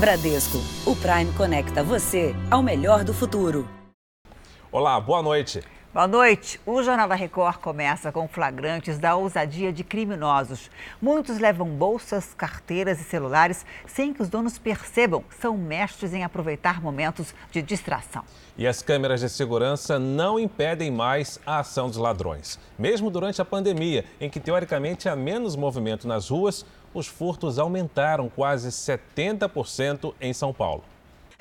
Bradesco, o Prime conecta você ao melhor do futuro. Olá, boa noite. Boa noite. O Jornal da Record começa com flagrantes da ousadia de criminosos. Muitos levam bolsas, carteiras e celulares sem que os donos percebam. São mestres em aproveitar momentos de distração. E as câmeras de segurança não impedem mais a ação dos ladrões. Mesmo durante a pandemia, em que teoricamente há menos movimento nas ruas, os furtos aumentaram quase 70% em São Paulo.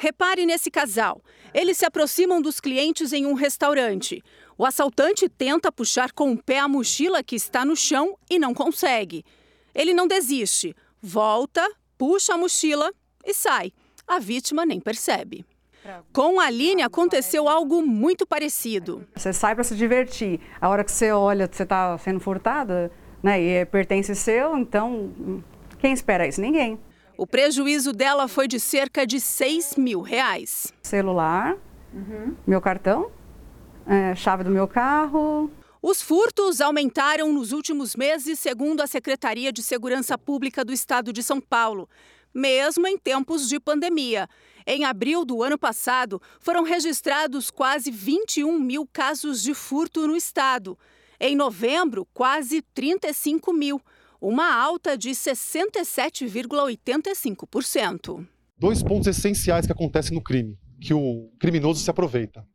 Repare nesse casal. Eles se aproximam dos clientes em um restaurante. O assaltante tenta puxar com o pé a mochila que está no chão e não consegue. Ele não desiste. Volta, puxa a mochila e sai. A vítima nem percebe. Com a Aline aconteceu algo muito parecido. Você sai para se divertir. A hora que você olha, você está sendo furtada, né? E pertence seu, então quem espera isso? Ninguém. O prejuízo dela foi de cerca de 6 mil reais. Celular, uhum. meu cartão, é, chave do meu carro. Os furtos aumentaram nos últimos meses, segundo a Secretaria de Segurança Pública do Estado de São Paulo, mesmo em tempos de pandemia. Em abril do ano passado, foram registrados quase 21 mil casos de furto no estado. Em novembro, quase 35 mil uma alta de 67,85%. Dois pontos essenciais que acontecem no crime, que o criminoso se aproveita: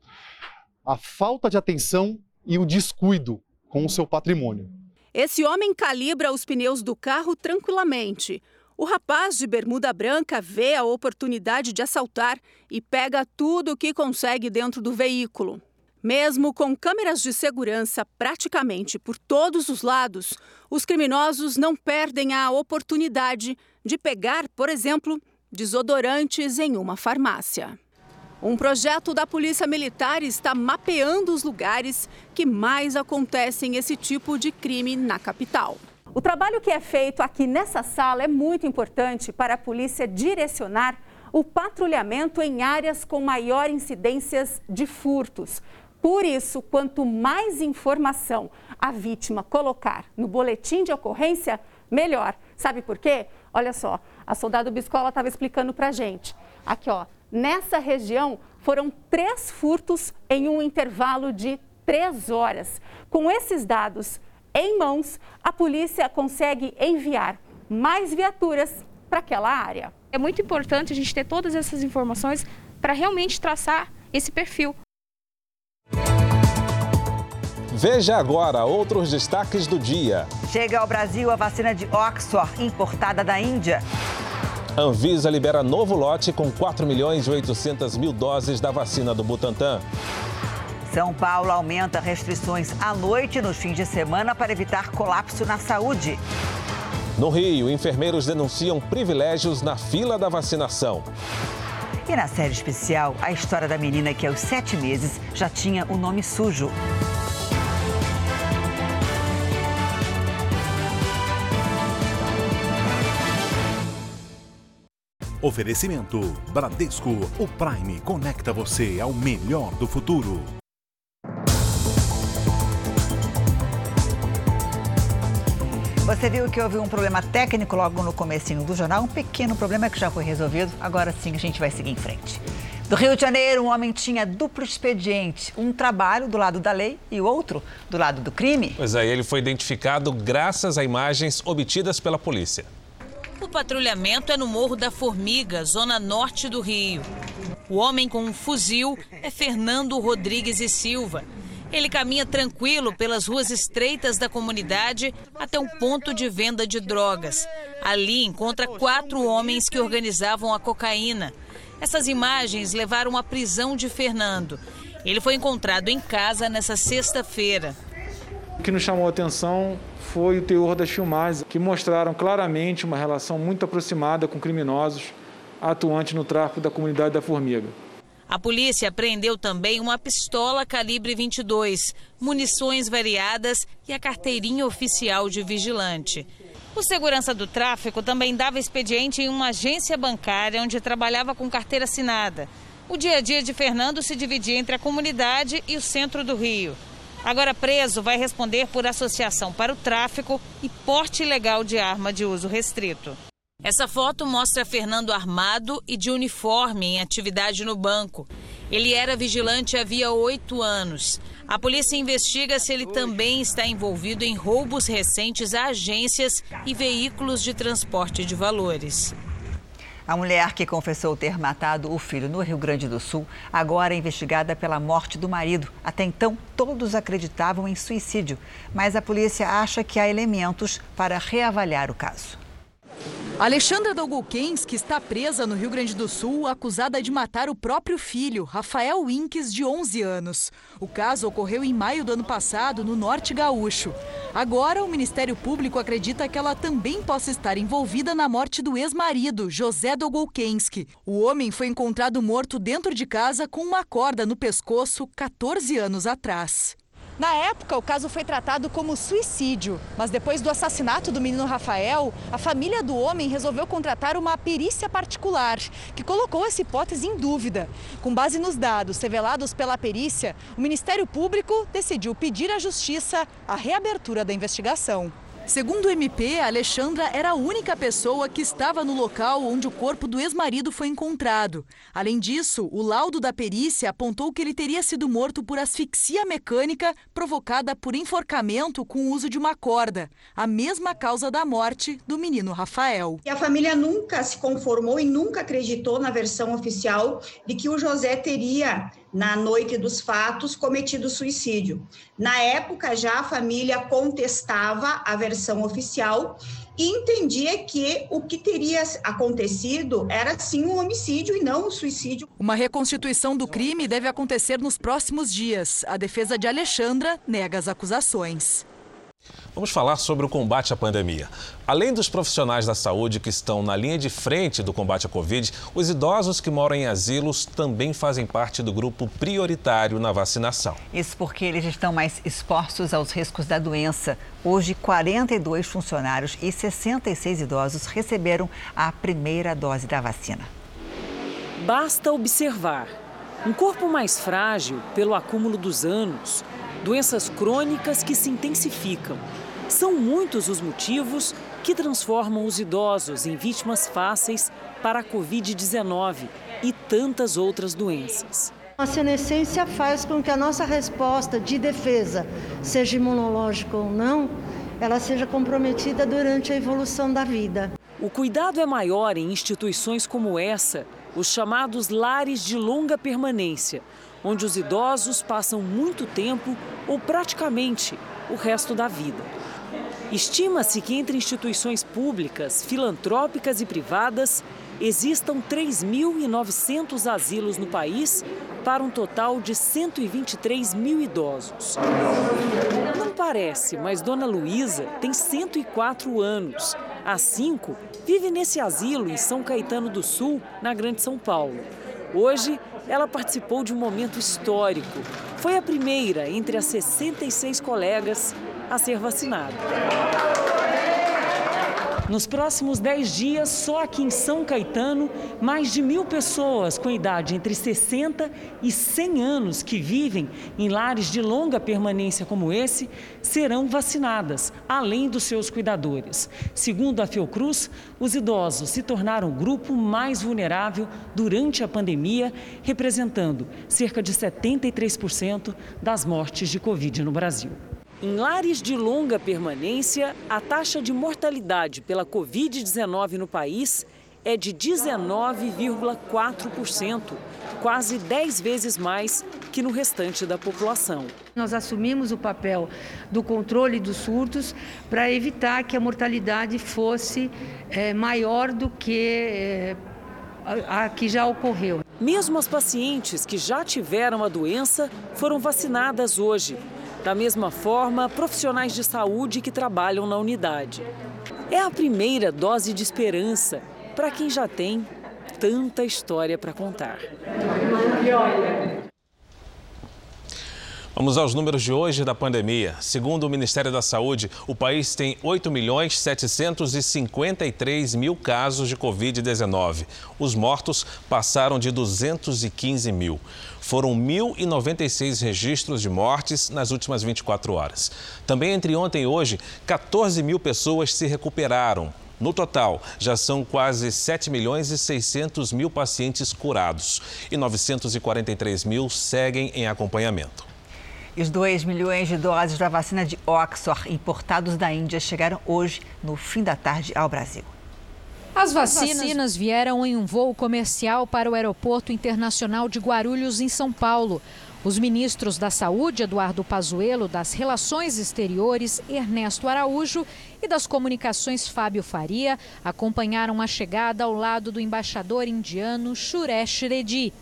a falta de atenção e o descuido com o seu patrimônio. Esse homem calibra os pneus do carro tranquilamente. O rapaz de bermuda branca vê a oportunidade de assaltar e pega tudo o que consegue dentro do veículo. Mesmo com câmeras de segurança praticamente por todos os lados, os criminosos não perdem a oportunidade de pegar, por exemplo, desodorantes em uma farmácia. Um projeto da Polícia Militar está mapeando os lugares que mais acontecem esse tipo de crime na capital. O trabalho que é feito aqui nessa sala é muito importante para a polícia direcionar o patrulhamento em áreas com maior incidências de furtos. Por isso, quanto mais informação a vítima colocar no boletim de ocorrência, melhor. Sabe por quê? Olha só, a soldado Biscola estava explicando para gente. Aqui, ó, nessa região foram três furtos em um intervalo de três horas. Com esses dados em mãos, a polícia consegue enviar mais viaturas para aquela área. É muito importante a gente ter todas essas informações para realmente traçar esse perfil. Veja agora outros destaques do dia. Chega ao Brasil a vacina de Oxford, importada da Índia. Anvisa libera novo lote com 4 milhões e 800 mil doses da vacina do Butantan. São Paulo aumenta restrições à noite nos fins de semana para evitar colapso na saúde. No Rio, enfermeiros denunciam privilégios na fila da vacinação. E na série especial, a história da menina que aos sete meses já tinha o nome sujo. Oferecimento Bradesco, o Prime conecta você ao melhor do futuro. Você viu que houve um problema técnico logo no comecinho do jornal, um pequeno problema que já foi resolvido. Agora sim a gente vai seguir em frente. Do Rio de Janeiro, um homem tinha duplo expediente, um trabalho do lado da lei e o outro do lado do crime. Pois é, ele foi identificado graças a imagens obtidas pela polícia. O patrulhamento é no Morro da Formiga, zona norte do Rio. O homem com um fuzil é Fernando Rodrigues e Silva. Ele caminha tranquilo pelas ruas estreitas da comunidade até um ponto de venda de drogas. Ali encontra quatro homens que organizavam a cocaína. Essas imagens levaram à prisão de Fernando. Ele foi encontrado em casa nessa sexta-feira. O que nos chamou a atenção foi o teor das filmagens, que mostraram claramente uma relação muito aproximada com criminosos atuantes no tráfico da comunidade da Formiga. A polícia apreendeu também uma pistola calibre 22, munições variadas e a carteirinha oficial de vigilante. O segurança do tráfico também dava expediente em uma agência bancária onde trabalhava com carteira assinada. O dia a dia de Fernando se dividia entre a comunidade e o centro do Rio. Agora preso, vai responder por associação para o tráfico e porte ilegal de arma de uso restrito. Essa foto mostra Fernando armado e de uniforme em atividade no banco. Ele era vigilante havia oito anos. A polícia investiga se ele também está envolvido em roubos recentes a agências e veículos de transporte de valores. A mulher que confessou ter matado o filho no Rio Grande do Sul agora é investigada pela morte do marido. Até então, todos acreditavam em suicídio, mas a polícia acha que há elementos para reavaliar o caso. Alexandra Dolgolkens, está presa no Rio Grande do Sul, acusada de matar o próprio filho, Rafael Winques, de 11 anos. O caso ocorreu em maio do ano passado, no Norte Gaúcho. Agora, o Ministério Público acredita que ela também possa estar envolvida na morte do ex-marido, José Dolgolkensky. O homem foi encontrado morto dentro de casa com uma corda no pescoço 14 anos atrás. Na época, o caso foi tratado como suicídio, mas depois do assassinato do menino Rafael, a família do homem resolveu contratar uma perícia particular, que colocou essa hipótese em dúvida. Com base nos dados revelados pela perícia, o Ministério Público decidiu pedir à Justiça a reabertura da investigação. Segundo o MP, Alexandra era a única pessoa que estava no local onde o corpo do ex-marido foi encontrado. Além disso, o laudo da perícia apontou que ele teria sido morto por asfixia mecânica provocada por enforcamento com o uso de uma corda, a mesma causa da morte do menino Rafael. E a família nunca se conformou e nunca acreditou na versão oficial de que o José teria na noite dos fatos, cometido suicídio. Na época, já a família contestava a versão oficial e entendia que o que teria acontecido era sim um homicídio e não um suicídio. Uma reconstituição do crime deve acontecer nos próximos dias. A defesa de Alexandra nega as acusações. Vamos falar sobre o combate à pandemia. Além dos profissionais da saúde que estão na linha de frente do combate à Covid, os idosos que moram em asilos também fazem parte do grupo prioritário na vacinação. Isso porque eles estão mais expostos aos riscos da doença. Hoje, 42 funcionários e 66 idosos receberam a primeira dose da vacina. Basta observar. Um corpo mais frágil pelo acúmulo dos anos, doenças crônicas que se intensificam. São muitos os motivos que transformam os idosos em vítimas fáceis para a Covid-19 e tantas outras doenças. A senescência faz com que a nossa resposta de defesa, seja imunológica ou não, ela seja comprometida durante a evolução da vida. O cuidado é maior em instituições como essa, os chamados lares de longa permanência, onde os idosos passam muito tempo ou praticamente o resto da vida. Estima-se que entre instituições públicas, filantrópicas e privadas existam 3.900 asilos no país para um total de 123 mil idosos. Não parece, mas Dona Luísa tem 104 anos. Há cinco, vive nesse asilo em São Caetano do Sul, na Grande São Paulo. Hoje, ela participou de um momento histórico. Foi a primeira entre as 66 colegas a ser vacinada. Nos próximos 10 dias, só aqui em São Caetano, mais de mil pessoas com idade entre 60 e 100 anos que vivem em lares de longa permanência como esse serão vacinadas, além dos seus cuidadores. Segundo a Fiocruz, os idosos se tornaram o grupo mais vulnerável durante a pandemia, representando cerca de 73% das mortes de Covid no Brasil. Em lares de longa permanência, a taxa de mortalidade pela Covid-19 no país é de 19,4%, quase 10 vezes mais que no restante da população. Nós assumimos o papel do controle dos surtos para evitar que a mortalidade fosse é, maior do que é, a, a que já ocorreu. Mesmo as pacientes que já tiveram a doença foram vacinadas hoje. Da mesma forma, profissionais de saúde que trabalham na unidade. É a primeira dose de esperança para quem já tem tanta história para contar. Vamos aos números de hoje da pandemia. Segundo o Ministério da Saúde, o país tem 8 milhões 753 mil casos de Covid-19. Os mortos passaram de 215 mil. Foram 1.096 registros de mortes nas últimas 24 horas. Também entre ontem e hoje, 14 mil pessoas se recuperaram. No total, já são quase 7 milhões e 600 mil pacientes curados e 943 mil seguem em acompanhamento. E os 2 milhões de doses da vacina de Oxford importados da Índia chegaram hoje, no fim da tarde, ao Brasil. As vacinas... As vacinas vieram em um voo comercial para o Aeroporto Internacional de Guarulhos, em São Paulo. Os ministros da Saúde, Eduardo Pazuello, das Relações Exteriores, Ernesto Araújo, e das Comunicações, Fábio Faria, acompanharam a chegada ao lado do embaixador indiano Suresh Reddy.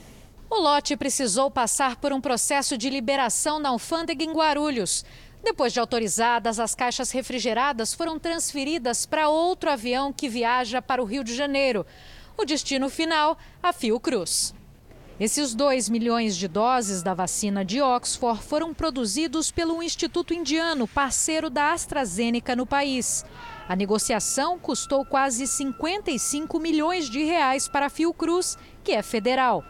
O lote precisou passar por um processo de liberação na alfândega em Guarulhos. Depois de autorizadas, as caixas refrigeradas foram transferidas para outro avião que viaja para o Rio de Janeiro. O destino final, a Fiocruz. Esses 2 milhões de doses da vacina de Oxford foram produzidos pelo Instituto Indiano, parceiro da AstraZeneca no país. A negociação custou quase 55 milhões de reais para a Fiocruz, que é federal.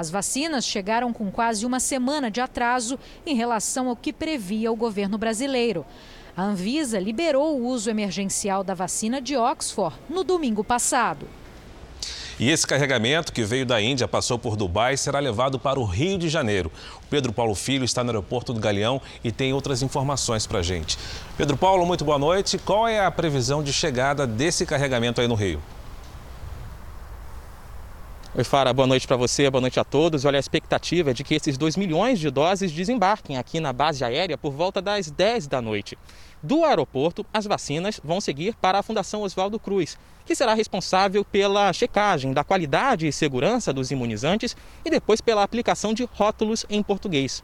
As vacinas chegaram com quase uma semana de atraso em relação ao que previa o governo brasileiro. A Anvisa liberou o uso emergencial da vacina de Oxford no domingo passado. E esse carregamento que veio da Índia, passou por Dubai, será levado para o Rio de Janeiro. O Pedro Paulo Filho está no aeroporto do Galeão e tem outras informações para a gente. Pedro Paulo, muito boa noite. Qual é a previsão de chegada desse carregamento aí no Rio? Oi, Fara, boa noite para você, boa noite a todos. Olha, a expectativa é de que esses 2 milhões de doses desembarquem aqui na base aérea por volta das 10 da noite. Do aeroporto, as vacinas vão seguir para a Fundação Oswaldo Cruz, que será responsável pela checagem da qualidade e segurança dos imunizantes e depois pela aplicação de rótulos em português.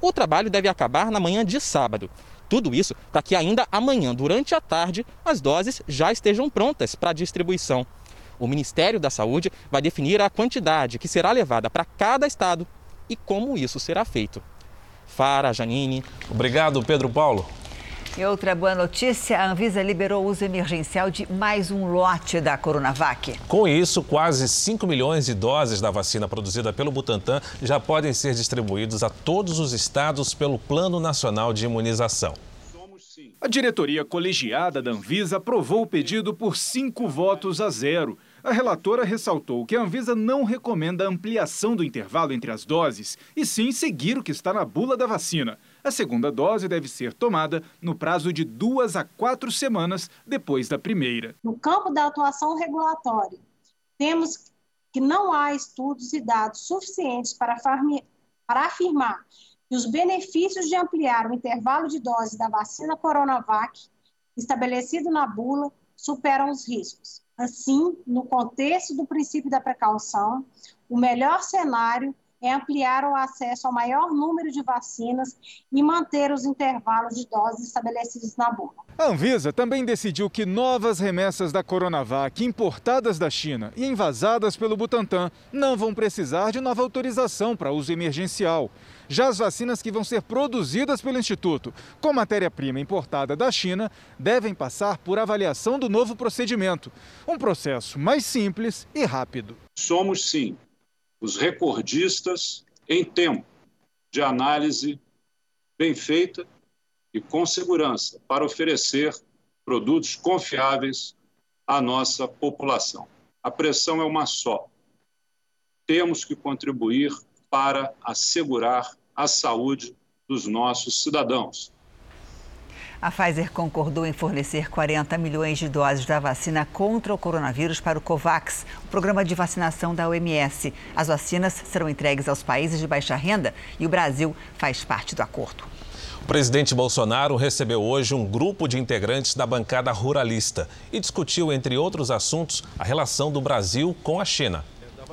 O trabalho deve acabar na manhã de sábado. Tudo isso para que ainda amanhã, durante a tarde, as doses já estejam prontas para distribuição. O Ministério da Saúde vai definir a quantidade que será levada para cada estado e como isso será feito. Fara, Janine. Obrigado, Pedro Paulo. E outra boa notícia: a Anvisa liberou o uso emergencial de mais um lote da Coronavac. Com isso, quase 5 milhões de doses da vacina produzida pelo Butantan já podem ser distribuídos a todos os estados pelo Plano Nacional de Imunização. A diretoria colegiada da Anvisa aprovou o pedido por cinco votos a zero. A relatora ressaltou que a Anvisa não recomenda a ampliação do intervalo entre as doses, e sim seguir o que está na bula da vacina. A segunda dose deve ser tomada no prazo de duas a quatro semanas depois da primeira. No campo da atuação regulatória, temos que não há estudos e dados suficientes para, para afirmar que os benefícios de ampliar o intervalo de dose da vacina Coronavac, estabelecido na bula, superam os riscos. Assim, no contexto do princípio da precaução, o melhor cenário é ampliar o acesso ao maior número de vacinas e manter os intervalos de doses estabelecidos na bula. A Anvisa também decidiu que novas remessas da Coronavac importadas da China e envasadas pelo Butantan não vão precisar de nova autorização para uso emergencial. Já as vacinas que vão ser produzidas pelo Instituto com matéria-prima importada da China devem passar por avaliação do novo procedimento. Um processo mais simples e rápido. Somos, sim, os recordistas em tempo de análise bem feita e com segurança para oferecer produtos confiáveis à nossa população. A pressão é uma só. Temos que contribuir para assegurar a saúde dos nossos cidadãos. A Pfizer concordou em fornecer 40 milhões de doses da vacina contra o coronavírus para o COVAX, o programa de vacinação da OMS. As vacinas serão entregues aos países de baixa renda e o Brasil faz parte do acordo. O presidente Bolsonaro recebeu hoje um grupo de integrantes da bancada ruralista e discutiu, entre outros assuntos, a relação do Brasil com a China.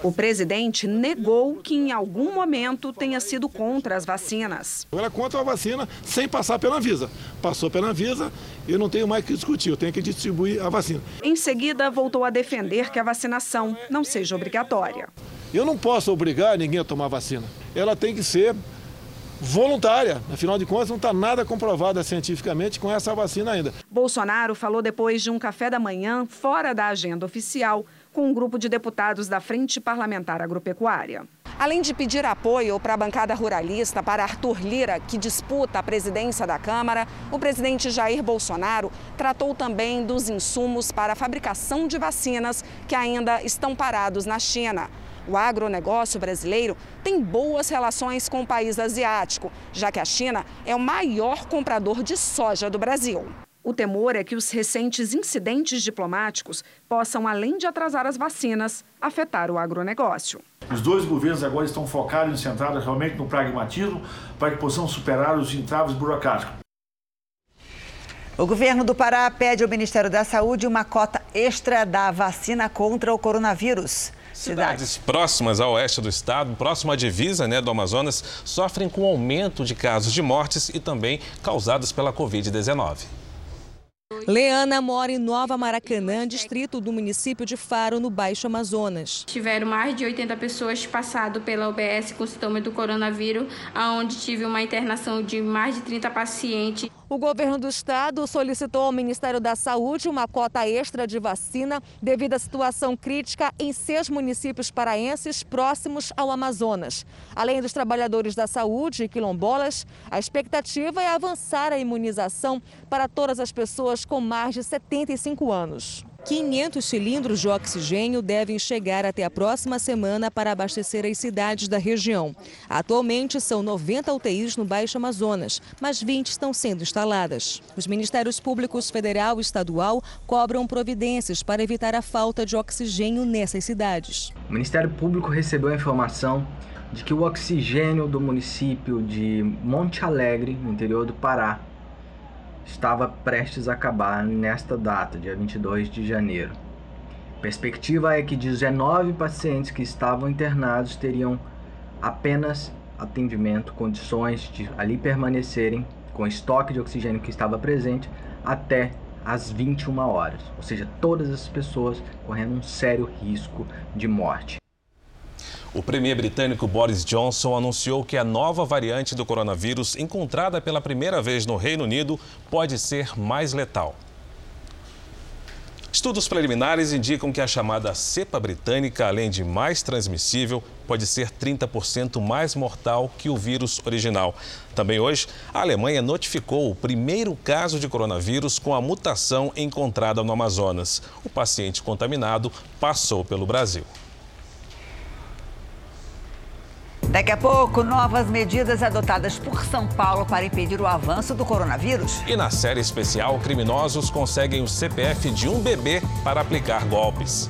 O presidente negou que em algum momento tenha sido contra as vacinas. Era contra a vacina sem passar pela Anvisa. Passou pela Anvisa e não tenho mais que discutir, eu tenho que distribuir a vacina. Em seguida, voltou a defender que a vacinação não seja obrigatória. Eu não posso obrigar ninguém a tomar vacina. Ela tem que ser voluntária. Afinal de contas, não está nada comprovada cientificamente com essa vacina ainda. Bolsonaro falou depois de um café da manhã fora da agenda oficial com um grupo de deputados da Frente Parlamentar Agropecuária. Além de pedir apoio para a bancada ruralista, para Arthur Lira, que disputa a presidência da Câmara, o presidente Jair Bolsonaro tratou também dos insumos para a fabricação de vacinas que ainda estão parados na China. O agronegócio brasileiro tem boas relações com o país asiático, já que a China é o maior comprador de soja do Brasil. O temor é que os recentes incidentes diplomáticos possam, além de atrasar as vacinas, afetar o agronegócio. Os dois governos agora estão focados e centrados realmente no pragmatismo para que possamos superar os entraves burocráticos. O governo do Pará pede ao Ministério da Saúde uma cota extra da vacina contra o coronavírus. Cidades próximas ao oeste do estado, próximo à divisa né, do Amazonas, sofrem com aumento de casos de mortes e também causados pela Covid-19. Leana mora em Nova Maracanã, distrito do município de Faro, no Baixo Amazonas. Tiveram mais de 80 pessoas passado pela UBS com sintoma do coronavírus, onde tive uma internação de mais de 30 pacientes. O governo do estado solicitou ao Ministério da Saúde uma cota extra de vacina devido à situação crítica em seis municípios paraenses próximos ao Amazonas. Além dos trabalhadores da saúde e quilombolas, a expectativa é avançar a imunização para todas as pessoas com mais de 75 anos. 500 cilindros de oxigênio devem chegar até a próxima semana para abastecer as cidades da região. Atualmente são 90 UTIs no Baixo Amazonas, mas 20 estão sendo instaladas. Os Ministérios Públicos Federal e Estadual cobram providências para evitar a falta de oxigênio nessas cidades. O Ministério Público recebeu a informação de que o oxigênio do município de Monte Alegre, no interior do Pará, estava prestes a acabar nesta data, dia 22 de janeiro. A perspectiva é que 19 pacientes que estavam internados teriam apenas atendimento, condições de ali permanecerem com estoque de oxigênio que estava presente até às 21 horas, ou seja, todas as pessoas correndo um sério risco de morte. O premier britânico Boris Johnson anunciou que a nova variante do coronavírus, encontrada pela primeira vez no Reino Unido, pode ser mais letal. Estudos preliminares indicam que a chamada cepa britânica, além de mais transmissível, pode ser 30% mais mortal que o vírus original. Também hoje, a Alemanha notificou o primeiro caso de coronavírus com a mutação encontrada no Amazonas. O paciente contaminado passou pelo Brasil. Daqui a pouco, novas medidas adotadas por São Paulo para impedir o avanço do coronavírus. E na série especial, criminosos conseguem o CPF de um bebê para aplicar golpes.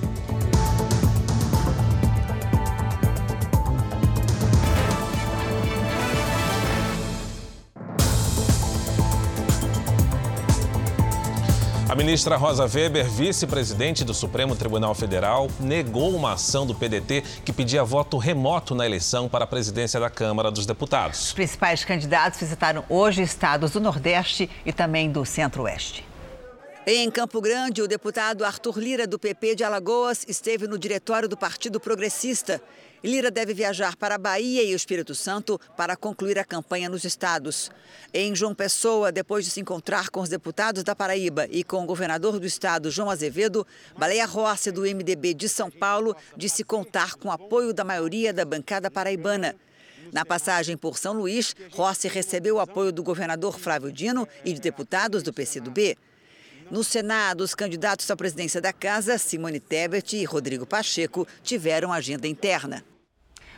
Ministra Rosa Weber, vice-presidente do Supremo Tribunal Federal, negou uma ação do PDT que pedia voto remoto na eleição para a presidência da Câmara dos Deputados. Os principais candidatos visitaram hoje estados do Nordeste e também do Centro-Oeste. Em Campo Grande, o deputado Arthur Lira, do PP de Alagoas, esteve no diretório do Partido Progressista. Lira deve viajar para a Bahia e o Espírito Santo para concluir a campanha nos estados. Em João Pessoa, depois de se encontrar com os deputados da Paraíba e com o governador do estado, João Azevedo, Baleia Rossi, do MDB de São Paulo, disse contar com o apoio da maioria da bancada paraibana. Na passagem por São Luís, Rossi recebeu o apoio do governador Flávio Dino e de deputados do PCdoB. No Senado, os candidatos à presidência da Casa, Simone Tebet e Rodrigo Pacheco, tiveram agenda interna.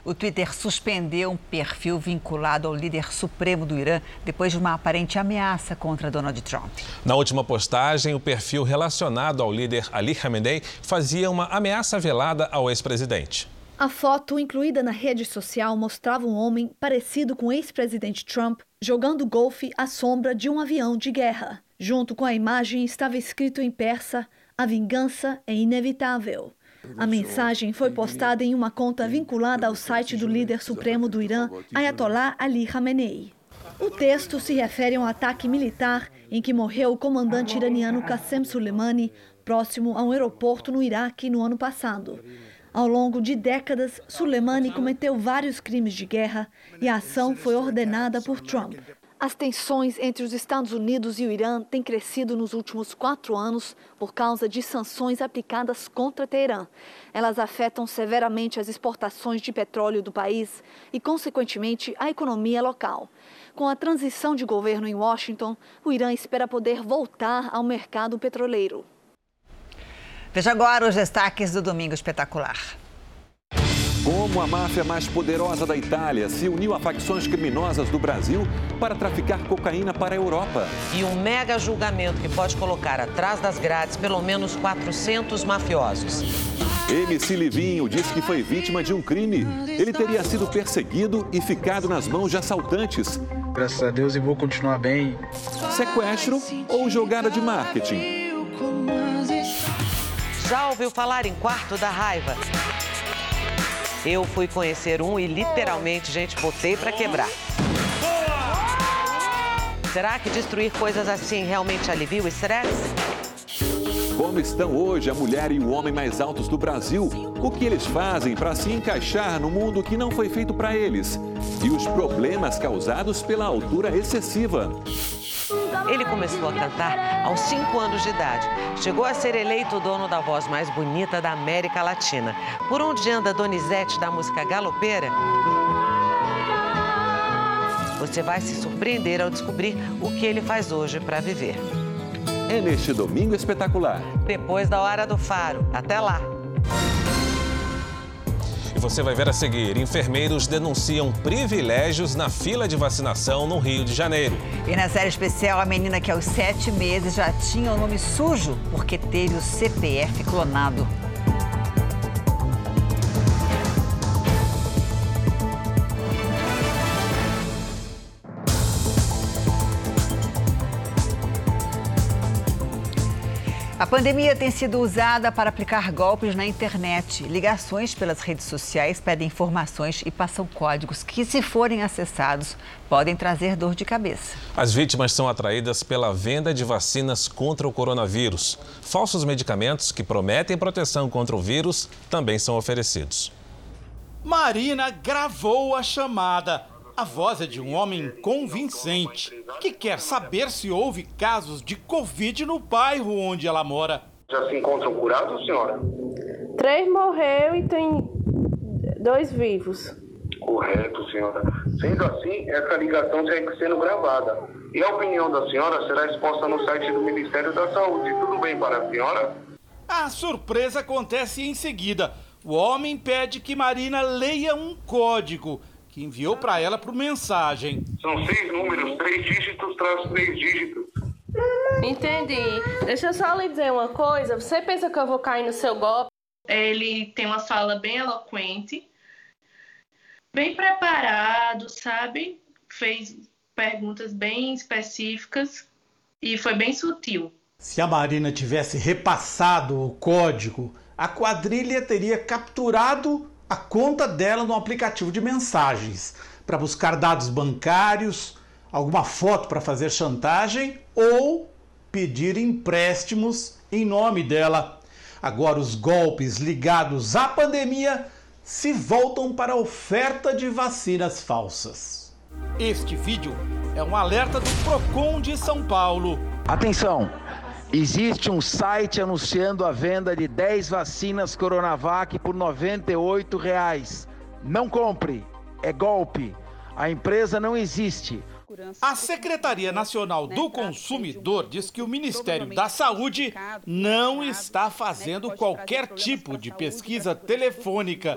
O Twitter suspendeu um perfil vinculado ao líder supremo do Irã depois de uma aparente ameaça contra Donald Trump. Na última postagem, o perfil relacionado ao líder Ali Khamenei fazia uma ameaça velada ao ex-presidente. A foto incluída na rede social mostrava um homem parecido com o ex-presidente Trump jogando golfe à sombra de um avião de guerra. Junto com a imagem estava escrito em persa: A vingança é inevitável. A mensagem foi postada em uma conta vinculada ao site do líder supremo do Irã, Ayatollah Ali Khamenei. O texto se refere a um ataque militar em que morreu o comandante iraniano Qasem Soleimani, próximo a um aeroporto no Iraque no ano passado. Ao longo de décadas, Soleimani cometeu vários crimes de guerra e a ação foi ordenada por Trump. As tensões entre os Estados Unidos e o Irã têm crescido nos últimos quatro anos por causa de sanções aplicadas contra Teherã. Elas afetam severamente as exportações de petróleo do país e, consequentemente, a economia local. Com a transição de governo em Washington, o Irã espera poder voltar ao mercado petroleiro. Veja agora os destaques do Domingo Espetacular. Como a máfia mais poderosa da Itália se uniu a facções criminosas do Brasil para traficar cocaína para a Europa. E um mega julgamento que pode colocar atrás das grades pelo menos 400 mafiosos. MC Livinho diz que foi vítima de um crime. Ele teria sido perseguido e ficado nas mãos de assaltantes. Graças a Deus e vou continuar bem. Sequestro ou jogada de marketing? Já ouviu falar em quarto da raiva? Eu fui conhecer um e literalmente, gente, botei para quebrar. Será que destruir coisas assim realmente alivia o estresse? Como estão hoje a mulher e o homem mais altos do Brasil? O que eles fazem para se encaixar no mundo que não foi feito para eles? E os problemas causados pela altura excessiva. Ele começou a cantar aos 5 anos de idade. Chegou a ser eleito o dono da voz mais bonita da América Latina. Por onde anda Donizete da música galopeira? Você vai se surpreender ao descobrir o que ele faz hoje para viver. É neste domingo espetacular. Depois da hora do faro. Até lá! E você vai ver a seguir: enfermeiros denunciam privilégios na fila de vacinação no Rio de Janeiro. E na série especial, a menina que aos sete meses já tinha o nome sujo porque teve o CPF clonado. A pandemia tem sido usada para aplicar golpes na internet. Ligações pelas redes sociais pedem informações e passam códigos que, se forem acessados, podem trazer dor de cabeça. As vítimas são atraídas pela venda de vacinas contra o coronavírus. Falsos medicamentos que prometem proteção contra o vírus também são oferecidos. Marina gravou a chamada. A voz é de um homem convincente que quer saber se houve casos de Covid no bairro onde ela mora. Já se encontram curados, senhora? Três morreu e tem dois vivos. Correto, senhora. Sendo assim, essa ligação segue sendo gravada. E a opinião da senhora será exposta no site do Ministério da Saúde. Tudo bem para a senhora? A surpresa acontece em seguida. O homem pede que Marina leia um código que enviou para ela por mensagem. São seis números, três dígitos traz três dígitos. Entendi. Deixa eu só lhe dizer uma coisa. Você pensa que eu vou cair no seu golpe? Ele tem uma fala bem eloquente, bem preparado, sabe? Fez perguntas bem específicas e foi bem sutil. Se a Marina tivesse repassado o código, a quadrilha teria capturado a conta dela no aplicativo de mensagens para buscar dados bancários, alguma foto para fazer chantagem ou pedir empréstimos em nome dela. Agora, os golpes ligados à pandemia se voltam para a oferta de vacinas falsas. Este vídeo é um alerta do Procon de São Paulo. Atenção! Existe um site anunciando a venda de 10 vacinas Coronavac por 98 reais. Não compre, é golpe. A empresa não existe. A Secretaria Nacional do Consumidor diz que o Ministério da Saúde não está fazendo qualquer tipo de pesquisa telefônica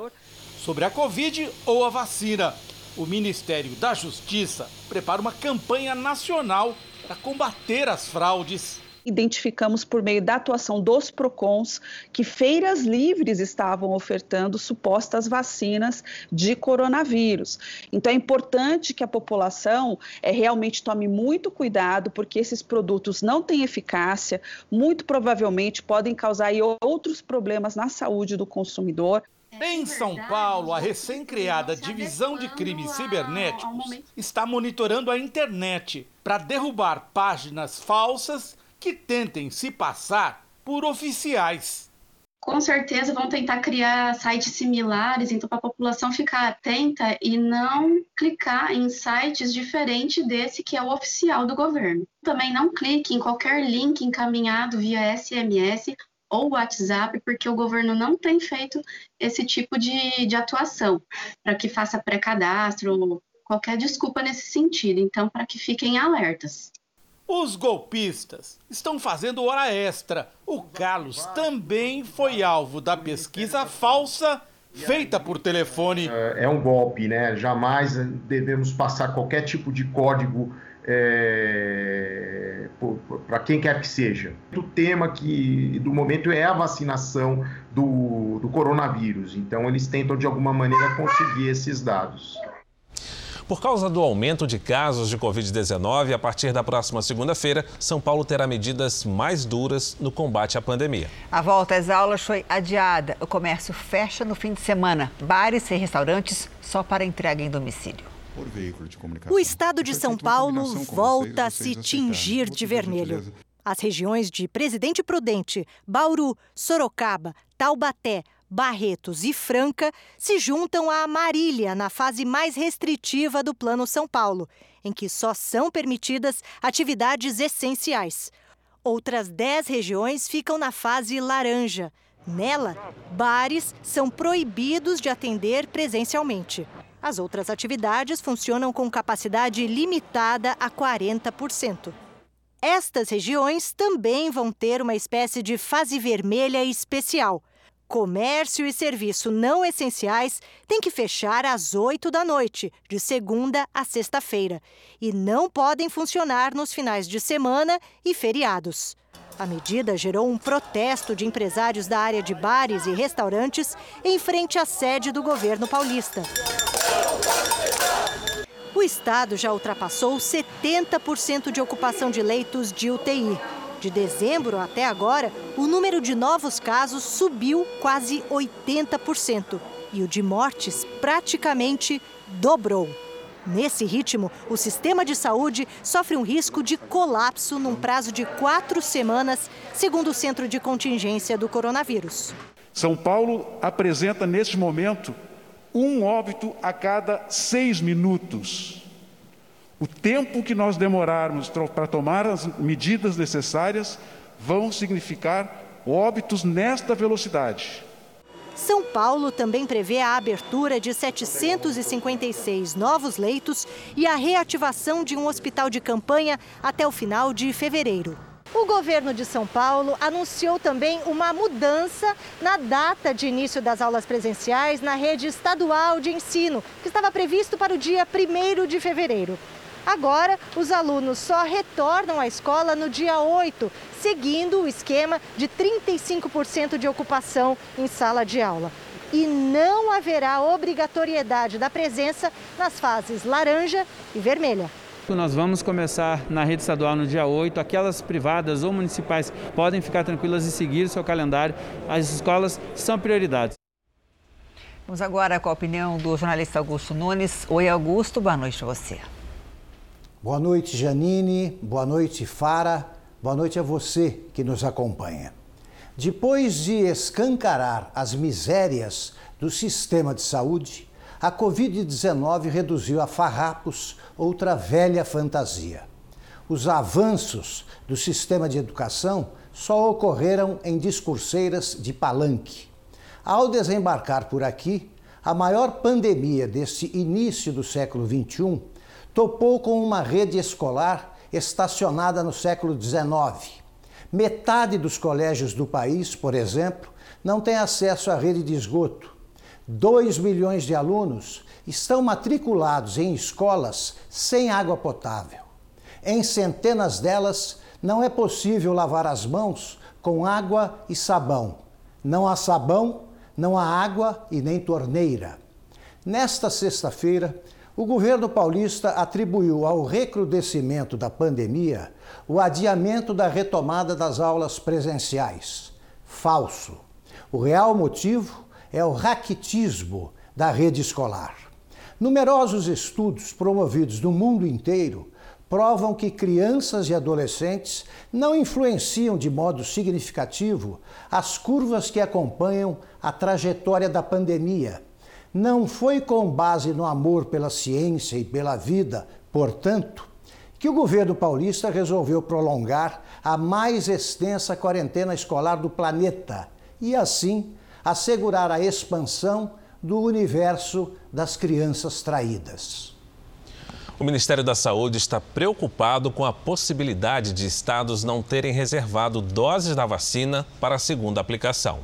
sobre a Covid ou a vacina. O Ministério da Justiça prepara uma campanha nacional para combater as fraudes identificamos por meio da atuação dos PROCONs que feiras livres estavam ofertando supostas vacinas de coronavírus. Então é importante que a população é, realmente tome muito cuidado, porque esses produtos não têm eficácia, muito provavelmente podem causar outros problemas na saúde do consumidor. Em São Paulo, a recém-criada Divisão de Crimes Cibernéticos está monitorando a internet para derrubar páginas falsas que tentem se passar por oficiais. com certeza vão tentar criar sites similares, então para a população ficar atenta e não clicar em sites diferentes desse que é o oficial do governo. Também não clique em qualquer link encaminhado via SMS ou WhatsApp, porque o governo não tem feito esse tipo de, de atuação para que faça pré-cadastro, qualquer desculpa nesse sentido. Então, para que fiquem alertas. Os golpistas estão fazendo hora extra. O Carlos também foi alvo da pesquisa falsa feita por telefone. É, é um golpe, né? Jamais devemos passar qualquer tipo de código é, para quem quer que seja. O tema que do momento é a vacinação do, do coronavírus. Então eles tentam de alguma maneira conseguir esses dados. Por causa do aumento de casos de Covid-19, a partir da próxima segunda-feira, São Paulo terá medidas mais duras no combate à pandemia. A volta às aulas foi adiada. O comércio fecha no fim de semana. Bares e restaurantes só para entrega em domicílio. O estado de São Paulo volta a se tingir de vermelho. As regiões de Presidente Prudente, Bauru, Sorocaba, Taubaté, Barretos e Franca se juntam a Marília na fase mais restritiva do Plano São Paulo, em que só são permitidas atividades essenciais. Outras 10 regiões ficam na fase laranja. Nela, bares são proibidos de atender presencialmente. As outras atividades funcionam com capacidade limitada a 40%. Estas regiões também vão ter uma espécie de fase vermelha especial Comércio e serviço não essenciais têm que fechar às 8 da noite, de segunda a sexta-feira, e não podem funcionar nos finais de semana e feriados. A medida gerou um protesto de empresários da área de bares e restaurantes em frente à sede do governo paulista. O estado já ultrapassou 70% de ocupação de leitos de UTI. De dezembro até agora, o número de novos casos subiu quase 80% e o de mortes praticamente dobrou. Nesse ritmo, o sistema de saúde sofre um risco de colapso num prazo de quatro semanas, segundo o Centro de Contingência do Coronavírus. São Paulo apresenta, neste momento, um óbito a cada seis minutos. O tempo que nós demorarmos para tomar as medidas necessárias vão significar óbitos nesta velocidade. São Paulo também prevê a abertura de 756 novos leitos e a reativação de um hospital de campanha até o final de fevereiro. O governo de São Paulo anunciou também uma mudança na data de início das aulas presenciais na rede estadual de ensino, que estava previsto para o dia 1 de fevereiro. Agora, os alunos só retornam à escola no dia 8, seguindo o esquema de 35% de ocupação em sala de aula. E não haverá obrigatoriedade da presença nas fases laranja e vermelha. Nós vamos começar na rede estadual no dia 8. Aquelas privadas ou municipais podem ficar tranquilas e seguir o seu calendário. As escolas são prioridades. Vamos agora com a opinião do jornalista Augusto Nunes. Oi, Augusto, boa noite a você. Boa noite, Janine. Boa noite, Fara. Boa noite a você que nos acompanha. Depois de escancarar as misérias do sistema de saúde, a Covid-19 reduziu a farrapos outra velha fantasia. Os avanços do sistema de educação só ocorreram em discurseiras de palanque. Ao desembarcar por aqui, a maior pandemia deste início do século XXI topou com uma rede escolar estacionada no século XIX. Metade dos colégios do país, por exemplo, não tem acesso à rede de esgoto. 2 milhões de alunos estão matriculados em escolas sem água potável. Em centenas delas, não é possível lavar as mãos com água e sabão. Não há sabão, não há água e nem torneira. Nesta sexta-feira, o governo paulista atribuiu ao recrudescimento da pandemia o adiamento da retomada das aulas presenciais. Falso. O real motivo é o raquitismo da rede escolar. Numerosos estudos promovidos no mundo inteiro provam que crianças e adolescentes não influenciam de modo significativo as curvas que acompanham a trajetória da pandemia. Não foi com base no amor pela ciência e pela vida, portanto, que o governo paulista resolveu prolongar a mais extensa quarentena escolar do planeta e, assim, assegurar a expansão do universo das crianças traídas. O Ministério da Saúde está preocupado com a possibilidade de estados não terem reservado doses da vacina para a segunda aplicação.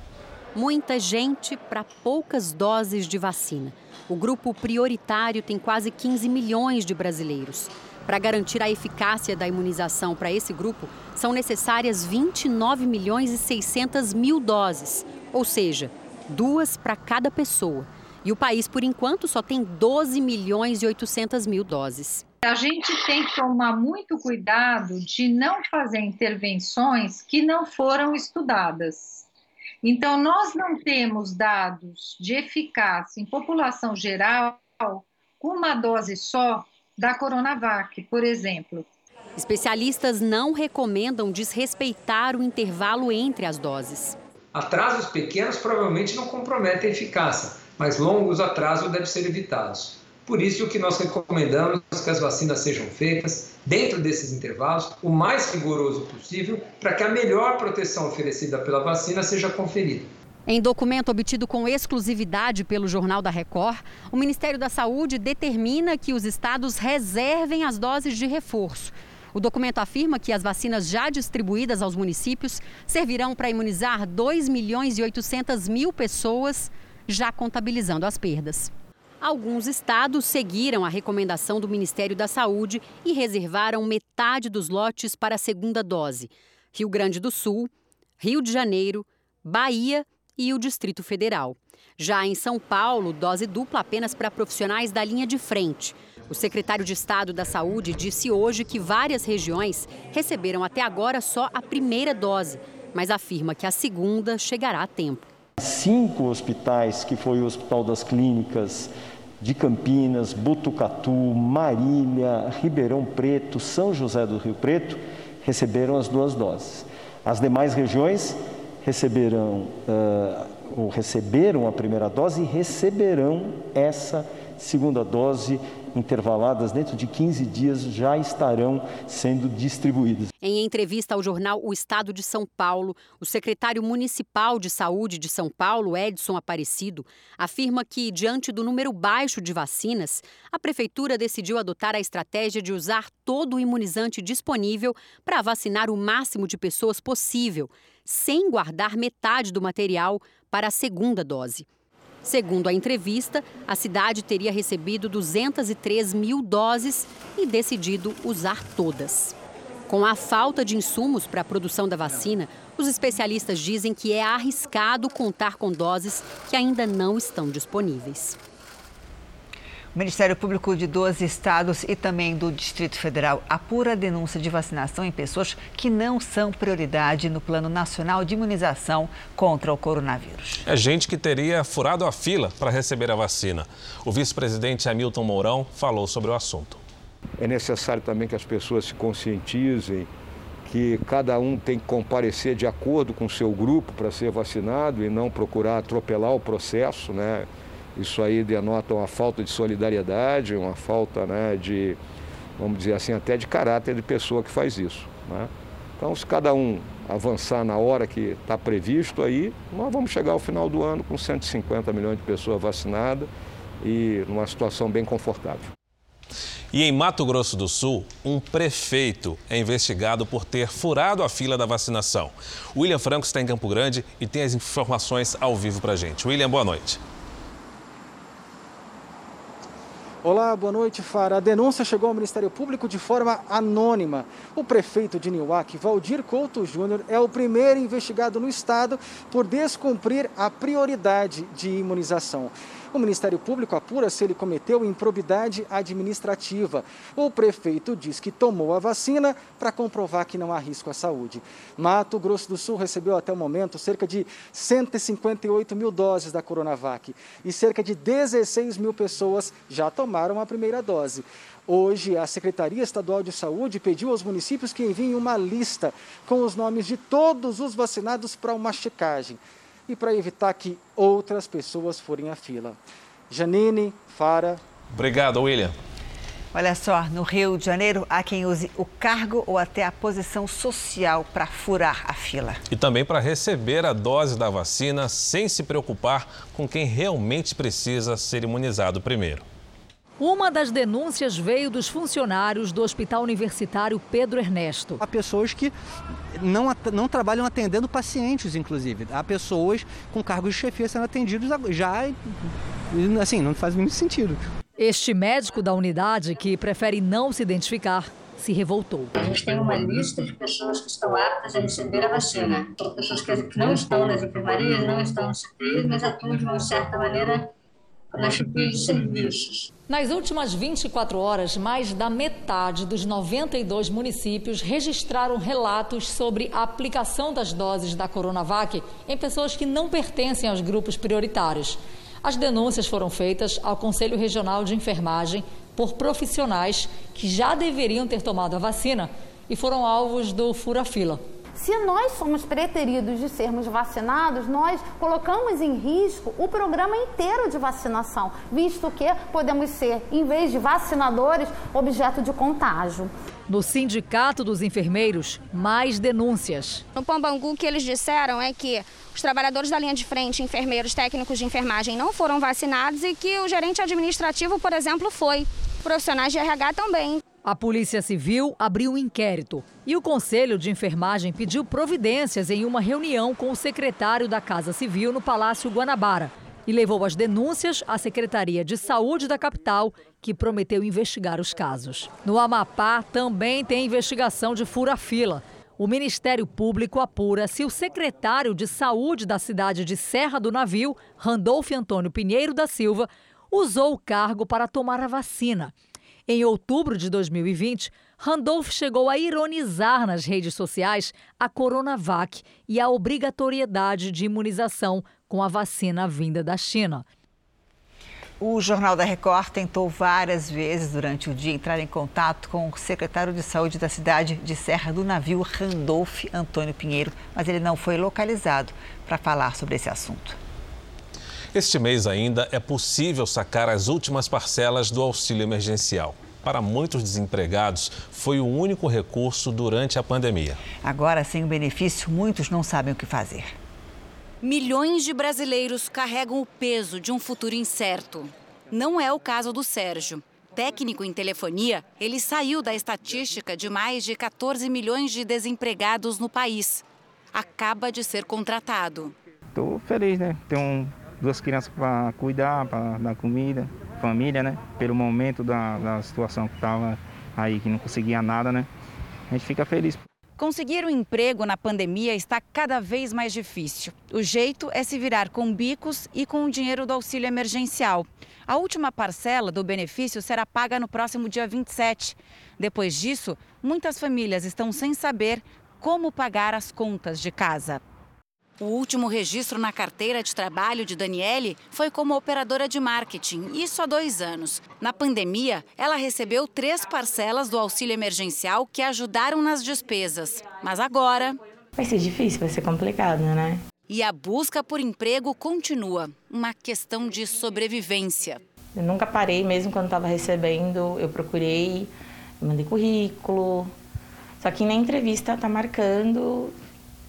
Muita gente para poucas doses de vacina. O grupo prioritário tem quase 15 milhões de brasileiros. Para garantir a eficácia da imunização para esse grupo, são necessárias 29 milhões e 600 mil doses, ou seja, duas para cada pessoa. E o país, por enquanto, só tem 12 milhões e 800 mil doses. A gente tem que tomar muito cuidado de não fazer intervenções que não foram estudadas. Então, nós não temos dados de eficácia em população geral com uma dose só da Coronavac, por exemplo. Especialistas não recomendam desrespeitar o intervalo entre as doses. Atrasos pequenos provavelmente não comprometem a eficácia, mas longos atrasos devem ser evitados. Por isso, que nós recomendamos que as vacinas sejam feitas dentro desses intervalos, o mais rigoroso possível, para que a melhor proteção oferecida pela vacina seja conferida. Em documento obtido com exclusividade pelo Jornal da Record, o Ministério da Saúde determina que os estados reservem as doses de reforço. O documento afirma que as vacinas já distribuídas aos municípios servirão para imunizar 2 milhões e 800 mil pessoas, já contabilizando as perdas. Alguns estados seguiram a recomendação do Ministério da Saúde e reservaram metade dos lotes para a segunda dose. Rio Grande do Sul, Rio de Janeiro, Bahia e o Distrito Federal. Já em São Paulo, dose dupla apenas para profissionais da linha de frente. O secretário de Estado da Saúde disse hoje que várias regiões receberam até agora só a primeira dose, mas afirma que a segunda chegará a tempo. Cinco hospitais, que foi o Hospital das Clínicas de Campinas, Botucatu, Marília, Ribeirão Preto, São José do Rio Preto, receberam as duas doses. As demais regiões receberão uh, ou receberam a primeira dose e receberão essa segunda dose intervaladas dentro de 15 dias já estarão sendo distribuídas. Em entrevista ao jornal O Estado de São Paulo, o secretário municipal de saúde de São Paulo, Edson Aparecido, afirma que, diante do número baixo de vacinas, a prefeitura decidiu adotar a estratégia de usar todo o imunizante disponível para vacinar o máximo de pessoas possível, sem guardar metade do material para a segunda dose. Segundo a entrevista, a cidade teria recebido 203 mil doses e decidido usar todas. Com a falta de insumos para a produção da vacina, os especialistas dizem que é arriscado contar com doses que ainda não estão disponíveis. O Ministério Público de 12 estados e também do Distrito Federal apura a denúncia de vacinação em pessoas que não são prioridade no Plano Nacional de Imunização contra o coronavírus. É gente que teria furado a fila para receber a vacina. O vice-presidente Hamilton Mourão falou sobre o assunto. É necessário também que as pessoas se conscientizem que cada um tem que comparecer de acordo com o seu grupo para ser vacinado e não procurar atropelar o processo, né? Isso aí denota uma falta de solidariedade, uma falta né, de, vamos dizer assim, até de caráter de pessoa que faz isso. Né? Então, se cada um avançar na hora que está previsto aí, nós vamos chegar ao final do ano com 150 milhões de pessoas vacinadas e numa situação bem confortável. E em Mato Grosso do Sul, um prefeito é investigado por ter furado a fila da vacinação. William Franco está em Campo Grande e tem as informações ao vivo para gente. William, boa noite. Olá, boa noite, Fara. A denúncia chegou ao Ministério Público de forma anônima. O prefeito de Niuaque, Valdir Couto Júnior, é o primeiro investigado no estado por descumprir a prioridade de imunização. O Ministério Público apura se ele cometeu improbidade administrativa. O prefeito diz que tomou a vacina para comprovar que não há risco à saúde. Mato Grosso do Sul recebeu até o momento cerca de 158 mil doses da Coronavac e cerca de 16 mil pessoas já tomaram a primeira dose. Hoje, a Secretaria Estadual de Saúde pediu aos municípios que enviem uma lista com os nomes de todos os vacinados para uma checagem e para evitar que outras pessoas forem à fila. Janine, Fara. Obrigado, William. Olha só, no Rio de Janeiro há quem use o cargo ou até a posição social para furar a fila. E também para receber a dose da vacina sem se preocupar com quem realmente precisa ser imunizado primeiro. Uma das denúncias veio dos funcionários do Hospital Universitário Pedro Ernesto. Há pessoas que não, não trabalham atendendo pacientes, inclusive. Há pessoas com cargos de chefia sendo atendidos já. Assim, não faz muito sentido. Este médico da unidade, que prefere não se identificar, se revoltou. A gente tem uma lista de pessoas que estão aptas a receber a vacina. Pessoas que não estão nas enfermarias, não estão nos CTIs, mas atuam de uma certa maneira nas serviços. Últimas 24 horas, mais da metade dos 92 municípios registraram relatos sobre a aplicação das doses da Coronavac em pessoas que não pertencem aos grupos prioritários. As denúncias foram feitas ao Conselho Regional de Enfermagem por profissionais que já deveriam ter tomado a vacina e foram alvos do fura-fila. Se nós somos preteridos de sermos vacinados, nós colocamos em risco o programa inteiro de vacinação, visto que podemos ser, em vez de vacinadores, objeto de contágio. No Sindicato dos Enfermeiros, mais denúncias. No Pambangu, o que eles disseram é que os trabalhadores da linha de frente, enfermeiros, técnicos de enfermagem, não foram vacinados e que o gerente administrativo, por exemplo, foi. Profissionais de RH também. A Polícia Civil abriu um inquérito e o Conselho de Enfermagem pediu providências em uma reunião com o secretário da Casa Civil no Palácio Guanabara e levou as denúncias à Secretaria de Saúde da capital, que prometeu investigar os casos. No Amapá também tem investigação de fura-fila. O Ministério Público apura se o secretário de Saúde da cidade de Serra do Navio, Randolfo Antônio Pinheiro da Silva, usou o cargo para tomar a vacina. Em outubro de 2020, Randolph chegou a ironizar nas redes sociais a Coronavac e a obrigatoriedade de imunização com a vacina vinda da China. O Jornal da Record tentou várias vezes durante o dia entrar em contato com o secretário de saúde da cidade de Serra do Navio, Randolph Antônio Pinheiro, mas ele não foi localizado para falar sobre esse assunto. Este mês ainda é possível sacar as últimas parcelas do auxílio emergencial. Para muitos desempregados, foi o único recurso durante a pandemia. Agora, sem o benefício, muitos não sabem o que fazer. Milhões de brasileiros carregam o peso de um futuro incerto. Não é o caso do Sérgio. Técnico em telefonia, ele saiu da estatística de mais de 14 milhões de desempregados no país. Acaba de ser contratado. Estou feliz, né? Tem um duas crianças para cuidar, para dar comida, família, né? Pelo momento da, da situação que estava aí, que não conseguia nada, né? A gente fica feliz. Conseguir um emprego na pandemia está cada vez mais difícil. O jeito é se virar com bicos e com o dinheiro do auxílio emergencial. A última parcela do benefício será paga no próximo dia 27. Depois disso, muitas famílias estão sem saber como pagar as contas de casa. O último registro na carteira de trabalho de Daniele foi como operadora de marketing, isso há dois anos. Na pandemia, ela recebeu três parcelas do auxílio emergencial que ajudaram nas despesas. Mas agora. Vai ser difícil, vai ser complicado, né? E a busca por emprego continua uma questão de sobrevivência. Eu nunca parei, mesmo quando estava recebendo, eu procurei, mandei currículo. Só que na entrevista tá marcando,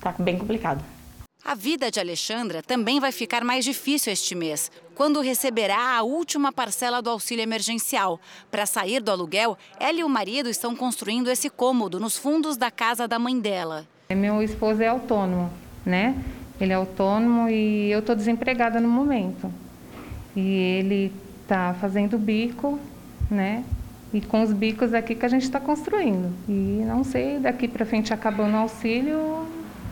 tá bem complicado. A vida de Alexandra também vai ficar mais difícil este mês, quando receberá a última parcela do auxílio emergencial. Para sair do aluguel, ela e o marido estão construindo esse cômodo nos fundos da casa da mãe dela. Meu esposo é autônomo, né? Ele é autônomo e eu estou desempregada no momento. E ele está fazendo bico, né? E com os bicos aqui que a gente está construindo. E não sei, daqui para frente acabando o auxílio,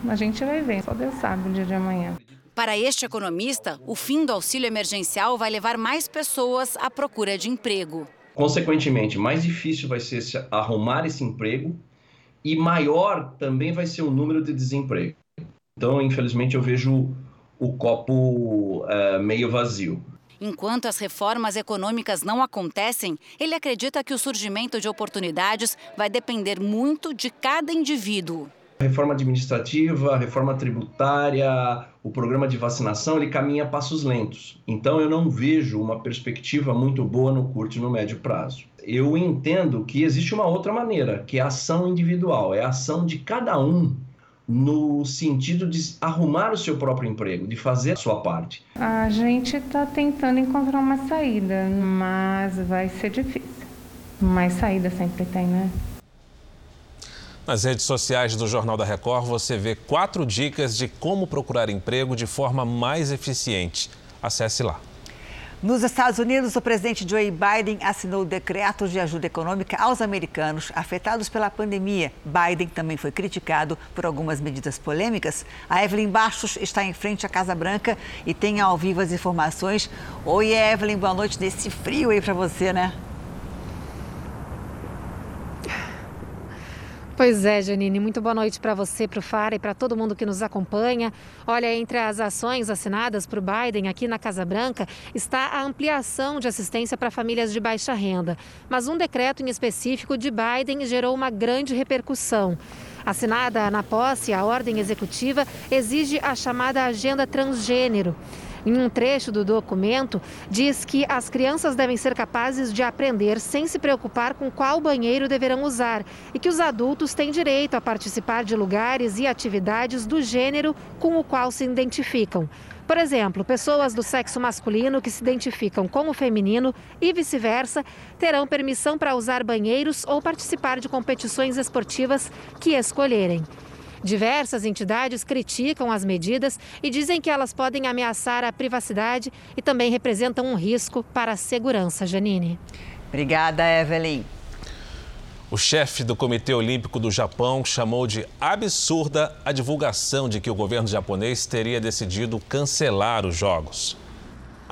a gente vai ver, só Deus sabe o dia de amanhã. Para este economista, o fim do auxílio emergencial vai levar mais pessoas à procura de emprego. Consequentemente, mais difícil vai ser arrumar esse emprego e maior também vai ser o número de desemprego. Então, infelizmente, eu vejo o copo uh, meio vazio. Enquanto as reformas econômicas não acontecem, ele acredita que o surgimento de oportunidades vai depender muito de cada indivíduo. Reforma administrativa, reforma tributária, o programa de vacinação, ele caminha a passos lentos. Então eu não vejo uma perspectiva muito boa no curto e no médio prazo. Eu entendo que existe uma outra maneira, que é a ação individual, é a ação de cada um no sentido de arrumar o seu próprio emprego, de fazer a sua parte. A gente está tentando encontrar uma saída, mas vai ser difícil. Mas saída sempre tem, né? Nas redes sociais do Jornal da Record, você vê quatro dicas de como procurar emprego de forma mais eficiente. Acesse lá. Nos Estados Unidos, o presidente Joe Biden assinou decretos de ajuda econômica aos americanos afetados pela pandemia. Biden também foi criticado por algumas medidas polêmicas. A Evelyn Bastos está em frente à Casa Branca e tem ao vivo as informações. Oi, Evelyn, boa noite desse frio aí para você, né? Pois é, Janine, muito boa noite para você, para o Fara e para todo mundo que nos acompanha. Olha, entre as ações assinadas por Biden aqui na Casa Branca está a ampliação de assistência para famílias de baixa renda. Mas um decreto em específico de Biden gerou uma grande repercussão. Assinada na posse, a ordem executiva exige a chamada agenda transgênero. Em um trecho do documento, diz que as crianças devem ser capazes de aprender sem se preocupar com qual banheiro deverão usar e que os adultos têm direito a participar de lugares e atividades do gênero com o qual se identificam. Por exemplo, pessoas do sexo masculino que se identificam com o feminino e vice-versa terão permissão para usar banheiros ou participar de competições esportivas que escolherem. Diversas entidades criticam as medidas e dizem que elas podem ameaçar a privacidade e também representam um risco para a segurança. Janine. Obrigada, Evelyn. O chefe do Comitê Olímpico do Japão chamou de absurda a divulgação de que o governo japonês teria decidido cancelar os Jogos.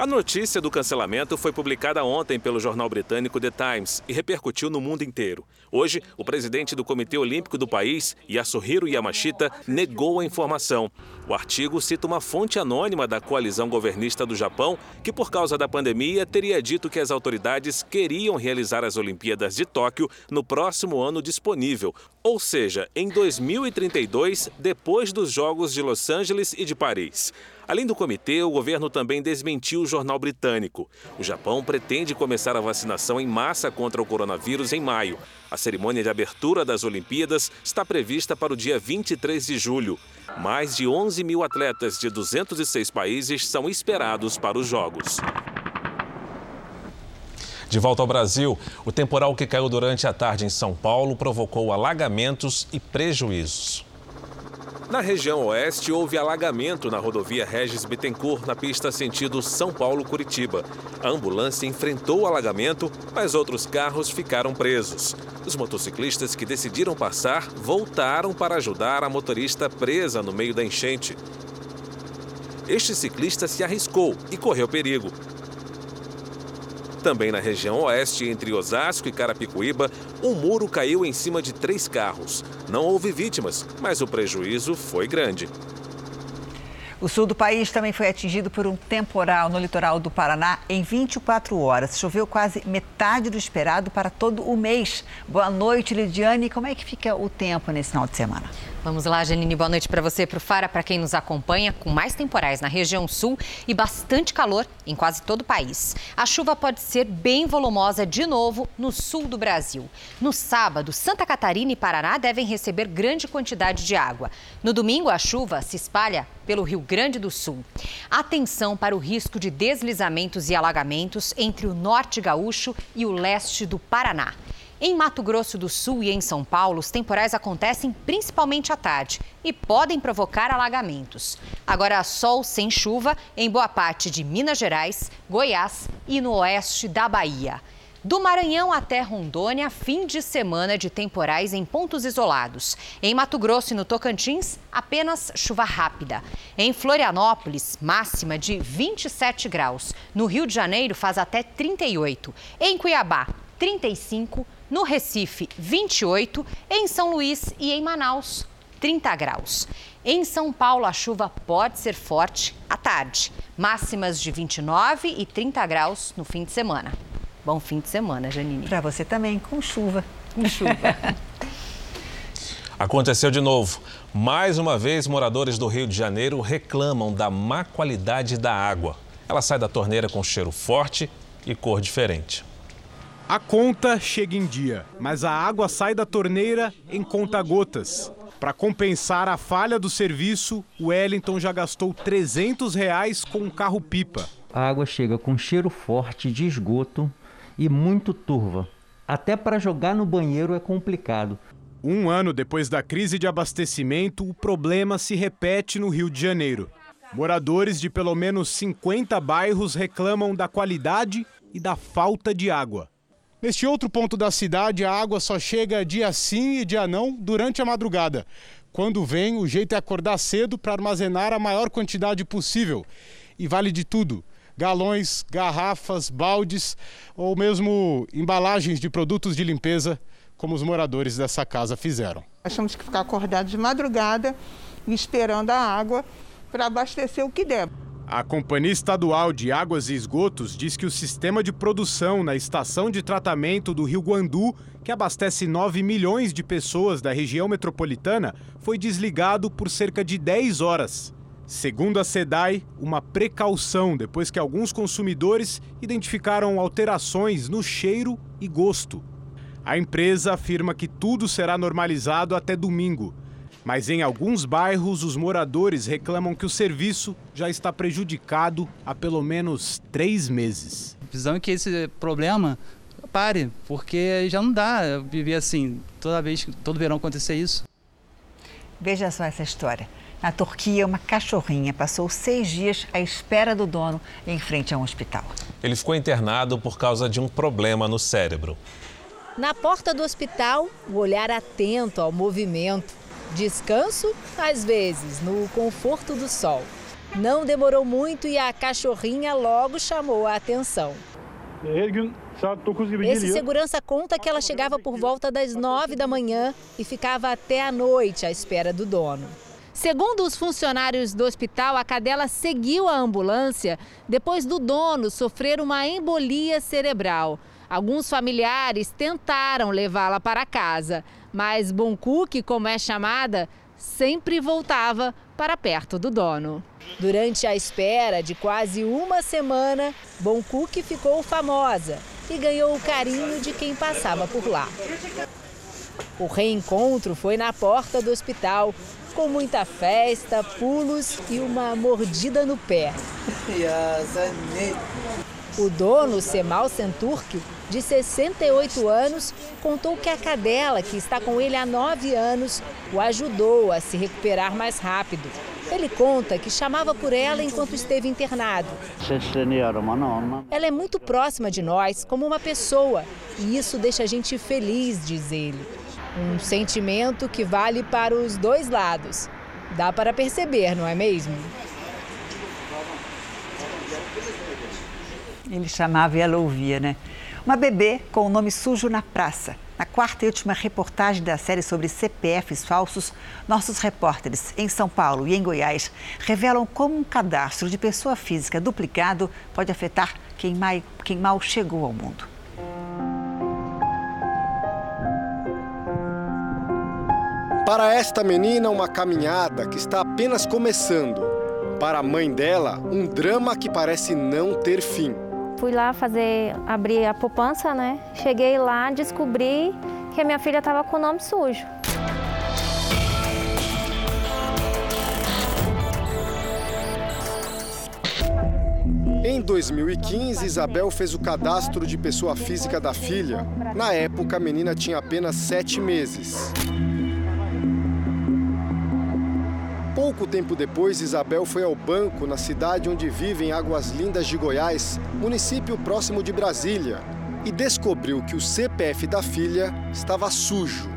A notícia do cancelamento foi publicada ontem pelo jornal britânico The Times e repercutiu no mundo inteiro. Hoje, o presidente do Comitê Olímpico do país, Yasuhiro Yamashita, negou a informação. O artigo cita uma fonte anônima da coalizão governista do Japão, que por causa da pandemia teria dito que as autoridades queriam realizar as Olimpíadas de Tóquio no próximo ano disponível, ou seja, em 2032, depois dos Jogos de Los Angeles e de Paris. Além do comitê, o governo também desmentiu o jornal britânico. O Japão pretende começar a vacinação em massa contra o coronavírus em maio. A cerimônia de abertura das Olimpíadas está prevista para o dia 23 de julho. Mais de 11 mil atletas de 206 países são esperados para os Jogos. De volta ao Brasil, o temporal que caiu durante a tarde em São Paulo provocou alagamentos e prejuízos. Na região oeste, houve alagamento na rodovia Regis Bittencourt, na pista sentido São Paulo-Curitiba. A ambulância enfrentou o alagamento, mas outros carros ficaram presos. Os motociclistas que decidiram passar voltaram para ajudar a motorista presa no meio da enchente. Este ciclista se arriscou e correu perigo. Também na região oeste, entre Osasco e Carapicuíba, um muro caiu em cima de três carros. Não houve vítimas, mas o prejuízo foi grande. O sul do país também foi atingido por um temporal no litoral do Paraná em 24 horas. Choveu quase metade do esperado para todo o mês. Boa noite, Lidiane. Como é que fica o tempo nesse final de semana? Vamos lá, Janine. Boa noite para você, para o Fara, para quem nos acompanha, com mais temporais na região sul e bastante calor em quase todo o país. A chuva pode ser bem volumosa de novo no sul do Brasil. No sábado, Santa Catarina e Paraná devem receber grande quantidade de água. No domingo, a chuva se espalha pelo Rio Grande do Sul. Atenção para o risco de deslizamentos e alagamentos entre o norte gaúcho e o leste do Paraná. Em Mato Grosso do Sul e em São Paulo, os temporais acontecem principalmente à tarde e podem provocar alagamentos. Agora, sol sem chuva em boa parte de Minas Gerais, Goiás e no oeste da Bahia. Do Maranhão até Rondônia, fim de semana de temporais em pontos isolados. Em Mato Grosso e no Tocantins, apenas chuva rápida. Em Florianópolis, máxima de 27 graus. No Rio de Janeiro, faz até 38. Em Cuiabá, 35. No Recife, 28. Em São Luís e em Manaus, 30 graus. Em São Paulo, a chuva pode ser forte à tarde. Máximas de 29 e 30 graus no fim de semana. Bom fim de semana, Janine. Para você também, com chuva. Com chuva. Aconteceu de novo. Mais uma vez, moradores do Rio de Janeiro reclamam da má qualidade da água. Ela sai da torneira com cheiro forte e cor diferente. A conta chega em dia, mas a água sai da torneira em conta-gotas. Para compensar a falha do serviço, o Wellington já gastou 300 reais com um carro-pipa. A água chega com cheiro forte de esgoto e muito turva. Até para jogar no banheiro é complicado. Um ano depois da crise de abastecimento, o problema se repete no Rio de Janeiro. Moradores de pelo menos 50 bairros reclamam da qualidade e da falta de água. Neste outro ponto da cidade, a água só chega dia sim e dia não durante a madrugada. Quando vem, o jeito é acordar cedo para armazenar a maior quantidade possível. E vale de tudo: galões, garrafas, baldes ou mesmo embalagens de produtos de limpeza, como os moradores dessa casa fizeram. Temos que ficar acordados de madrugada esperando a água para abastecer o que der. A Companhia Estadual de Águas e Esgotos diz que o sistema de produção na estação de tratamento do Rio Guandu, que abastece 9 milhões de pessoas da região metropolitana, foi desligado por cerca de 10 horas. Segundo a SEDAI, uma precaução depois que alguns consumidores identificaram alterações no cheiro e gosto. A empresa afirma que tudo será normalizado até domingo, mas em alguns bairros os moradores reclamam que o serviço já está prejudicado há pelo menos três meses. Precisamos que esse problema pare, porque já não dá viver assim, toda vez, todo verão acontecer isso. Veja só essa história. Na Turquia, uma cachorrinha passou seis dias à espera do dono em frente a um hospital. Ele ficou internado por causa de um problema no cérebro. Na porta do hospital, o olhar atento ao movimento. Descanso, às vezes, no conforto do sol. Não demorou muito e a cachorrinha logo chamou a atenção. Esse segurança conta que ela chegava por volta das nove da manhã e ficava até a noite à espera do dono. Segundo os funcionários do hospital, a cadela seguiu a ambulância depois do dono sofrer uma embolia cerebral. Alguns familiares tentaram levá-la para casa, mas Boncook, como é chamada, sempre voltava para perto do dono. Durante a espera de quase uma semana, Boncook ficou famosa e ganhou o carinho de quem passava por lá. O reencontro foi na porta do hospital, com muita festa, pulos e uma mordida no pé. O dono, Semal Senturk, de 68 anos, contou que a cadela, que está com ele há nove anos, o ajudou a se recuperar mais rápido. Ele conta que chamava por ela enquanto esteve internado. Ela é muito próxima de nós, como uma pessoa, e isso deixa a gente feliz, diz ele. Um sentimento que vale para os dois lados. Dá para perceber, não é mesmo? Ele chamava e ela ouvia, né? Uma bebê com o nome sujo na praça. Na quarta e última reportagem da série sobre CPFs falsos, nossos repórteres em São Paulo e em Goiás revelam como um cadastro de pessoa física duplicado pode afetar quem, quem mal chegou ao mundo. Para esta menina, uma caminhada que está apenas começando. Para a mãe dela, um drama que parece não ter fim. Fui lá fazer, abrir a poupança, né? Cheguei lá, descobri que a minha filha estava com o nome sujo. Em 2015, Isabel fez o cadastro de pessoa física da filha. Na época, a menina tinha apenas sete meses. Pouco tempo depois, Isabel foi ao banco na cidade onde vive em Águas Lindas de Goiás, município próximo de Brasília. e descobriu que o CPF da filha estava sujo.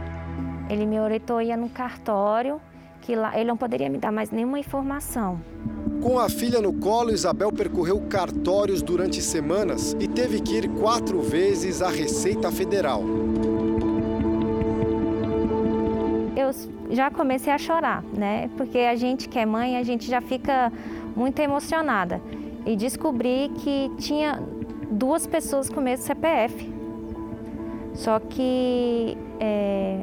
Ele me orientou a ir no cartório, que lá ele não poderia me dar mais nenhuma informação. Com a filha no colo, Isabel percorreu cartórios durante semanas e teve que ir quatro vezes à Receita Federal. Eu já comecei a chorar, né? Porque a gente que é mãe, a gente já fica muito emocionada. E descobri que tinha duas pessoas com o mesmo CPF. Só que é,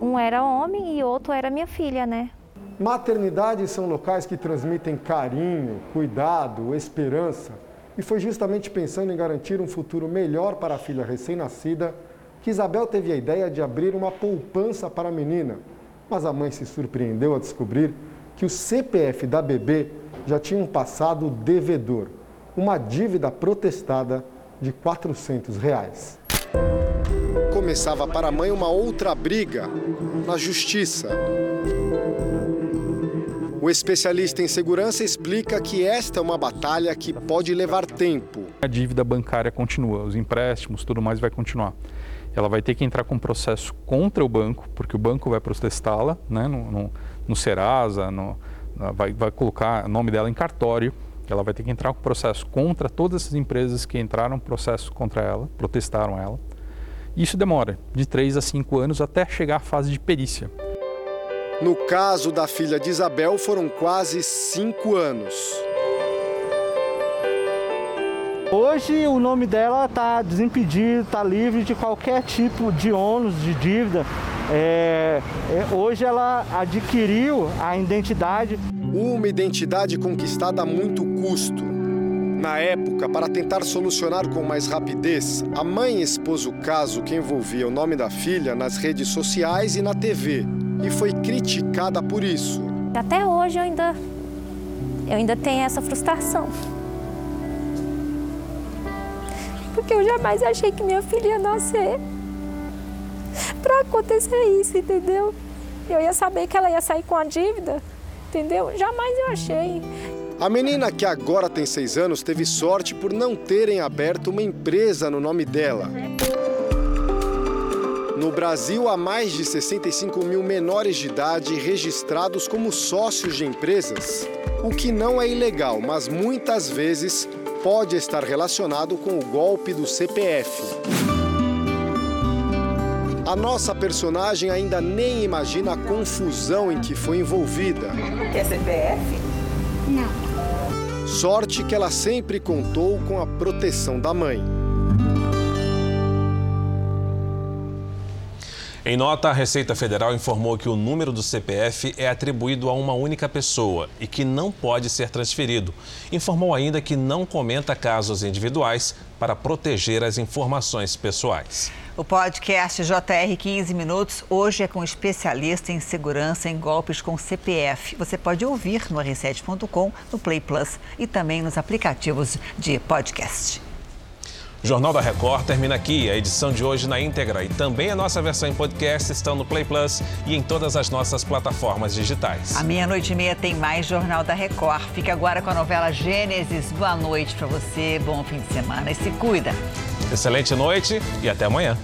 um era homem e outro era minha filha, né? Maternidades são locais que transmitem carinho, cuidado, esperança. E foi justamente pensando em garantir um futuro melhor para a filha recém-nascida que Isabel teve a ideia de abrir uma poupança para a menina. Mas a mãe se surpreendeu ao descobrir que o CPF da bebê já tinha um passado devedor, uma dívida protestada de 400 reais. Começava para a mãe uma outra briga na justiça. O especialista em segurança explica que esta é uma batalha que pode levar tempo. A dívida bancária continua, os empréstimos, tudo mais vai continuar. Ela vai ter que entrar com um processo contra o banco, porque o banco vai protestá-la né, no, no, no Serasa, no, vai, vai colocar o nome dela em cartório. Ela vai ter que entrar com processo contra todas essas empresas que entraram processo contra ela, protestaram ela. Isso demora de 3 a 5 anos até chegar à fase de perícia. No caso da filha de Isabel, foram quase cinco anos. Hoje o nome dela está desimpedido, está livre de qualquer tipo de ônus de dívida. É, é, hoje ela adquiriu a identidade. Uma identidade conquistada a muito custo. Na época, para tentar solucionar com mais rapidez, a mãe expôs o caso que envolvia o nome da filha nas redes sociais e na TV e foi criticada por isso. Até hoje eu ainda, eu ainda tenho essa frustração. Porque eu jamais achei que minha filha ia nascer para acontecer isso, entendeu? Eu ia saber que ela ia sair com a dívida, entendeu? Jamais eu achei. A menina, que agora tem seis anos, teve sorte por não terem aberto uma empresa no nome dela. No Brasil, há mais de 65 mil menores de idade registrados como sócios de empresas, o que não é ilegal, mas muitas vezes pode estar relacionado com o golpe do CPF. A nossa personagem ainda nem imagina a confusão em que foi envolvida. Quer CPF? Não. Sorte que ela sempre contou com a proteção da mãe. Em nota, a Receita Federal informou que o número do CPF é atribuído a uma única pessoa e que não pode ser transferido. Informou ainda que não comenta casos individuais para proteger as informações pessoais. O podcast JR 15 Minutos hoje é com um especialista em segurança em golpes com CPF. Você pode ouvir no r7.com, no Play Plus e também nos aplicativos de podcast. O Jornal da Record termina aqui. A edição de hoje na íntegra e também a nossa versão em podcast estão no Play Plus e em todas as nossas plataformas digitais. À meia-noite e meia tem mais Jornal da Record. Fica agora com a novela Gênesis. Boa noite para você, bom fim de semana e se cuida. Excelente noite e até amanhã.